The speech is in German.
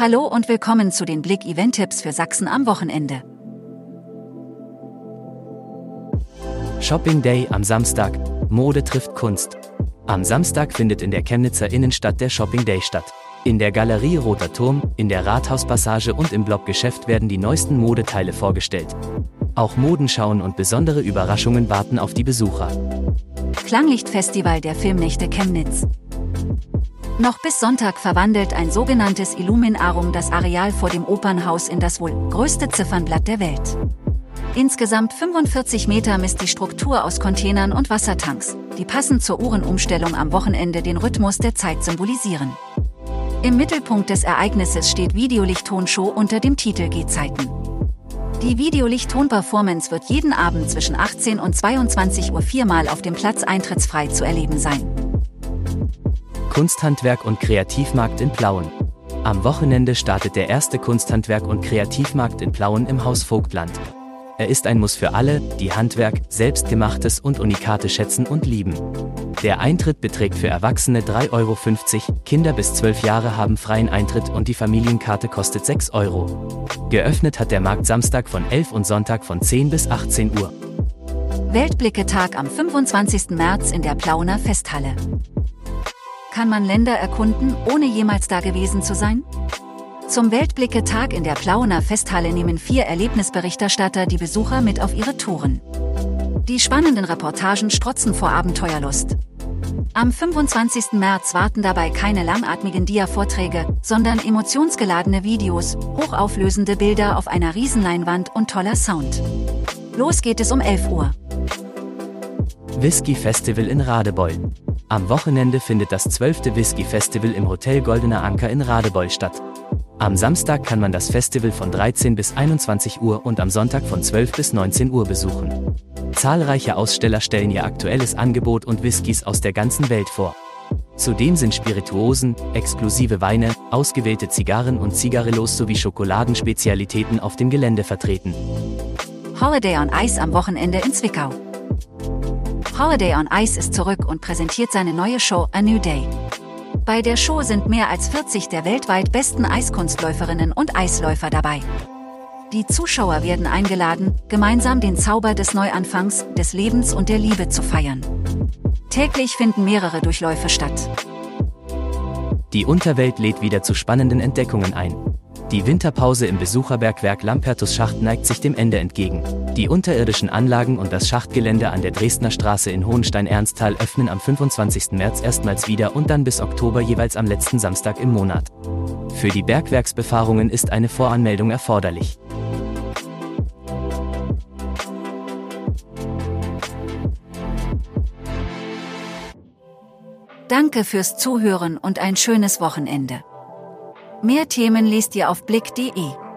Hallo und willkommen zu den Blick Event Tipps für Sachsen am Wochenende. Shopping Day am Samstag. Mode trifft Kunst. Am Samstag findet in der Chemnitzer Innenstadt der Shopping Day statt. In der Galerie Roter Turm, in der Rathauspassage und im Bloggeschäft werden die neuesten Modeteile vorgestellt. Auch Modenschauen und besondere Überraschungen warten auf die Besucher. Klanglichtfestival der Filmnächte Chemnitz. Noch bis Sonntag verwandelt ein sogenanntes Illuminarum das Areal vor dem Opernhaus in das wohl größte Ziffernblatt der Welt. Insgesamt 45 Meter misst die Struktur aus Containern und Wassertanks, die passend zur Uhrenumstellung am Wochenende den Rhythmus der Zeit symbolisieren. Im Mittelpunkt des Ereignisses steht Videolicht-Tonshow unter dem Titel G-Zeiten. Die Videolicht-Ton-Performance wird jeden Abend zwischen 18 und 22 Uhr viermal auf dem Platz eintrittsfrei zu erleben sein. Kunsthandwerk und Kreativmarkt in Plauen. Am Wochenende startet der erste Kunsthandwerk und Kreativmarkt in Plauen im Haus Vogtland. Er ist ein Muss für alle, die Handwerk, Selbstgemachtes und Unikate schätzen und lieben. Der Eintritt beträgt für Erwachsene 3,50 Euro, Kinder bis 12 Jahre haben freien Eintritt und die Familienkarte kostet 6 Euro. Geöffnet hat der Markt Samstag von 11 und Sonntag von 10 bis 18 Uhr. Weltblicke-Tag am 25. März in der Plauner Festhalle. Kann man Länder erkunden, ohne jemals da gewesen zu sein? Zum Weltblicke-Tag in der Plauener Festhalle nehmen vier Erlebnisberichterstatter die Besucher mit auf ihre Touren. Die spannenden Reportagen strotzen vor Abenteuerlust. Am 25. März warten dabei keine langatmigen Dia-Vorträge, sondern emotionsgeladene Videos, hochauflösende Bilder auf einer Riesenleinwand und toller Sound. Los geht es um 11 Uhr. Whisky Festival in Radebeul. Am Wochenende findet das 12. Whisky Festival im Hotel Goldener Anker in Radebeul statt. Am Samstag kann man das Festival von 13 bis 21 Uhr und am Sonntag von 12 bis 19 Uhr besuchen. Zahlreiche Aussteller stellen ihr aktuelles Angebot und Whiskys aus der ganzen Welt vor. Zudem sind Spirituosen, exklusive Weine, ausgewählte Zigarren und Zigarillos sowie Schokoladenspezialitäten auf dem Gelände vertreten. Holiday on Ice am Wochenende in Zwickau. Holiday on Ice ist zurück und präsentiert seine neue Show A New Day. Bei der Show sind mehr als 40 der weltweit besten Eiskunstläuferinnen und Eisläufer dabei. Die Zuschauer werden eingeladen, gemeinsam den Zauber des Neuanfangs, des Lebens und der Liebe zu feiern. Täglich finden mehrere Durchläufe statt. Die Unterwelt lädt wieder zu spannenden Entdeckungen ein. Die Winterpause im Besucherbergwerk Lampertus Schacht neigt sich dem Ende entgegen. Die unterirdischen Anlagen und das Schachtgelände an der Dresdner Straße in Hohenstein-Ernsthal öffnen am 25. März erstmals wieder und dann bis Oktober jeweils am letzten Samstag im Monat. Für die Bergwerksbefahrungen ist eine Voranmeldung erforderlich. Danke fürs Zuhören und ein schönes Wochenende. Mehr Themen liest ihr auf blick.de.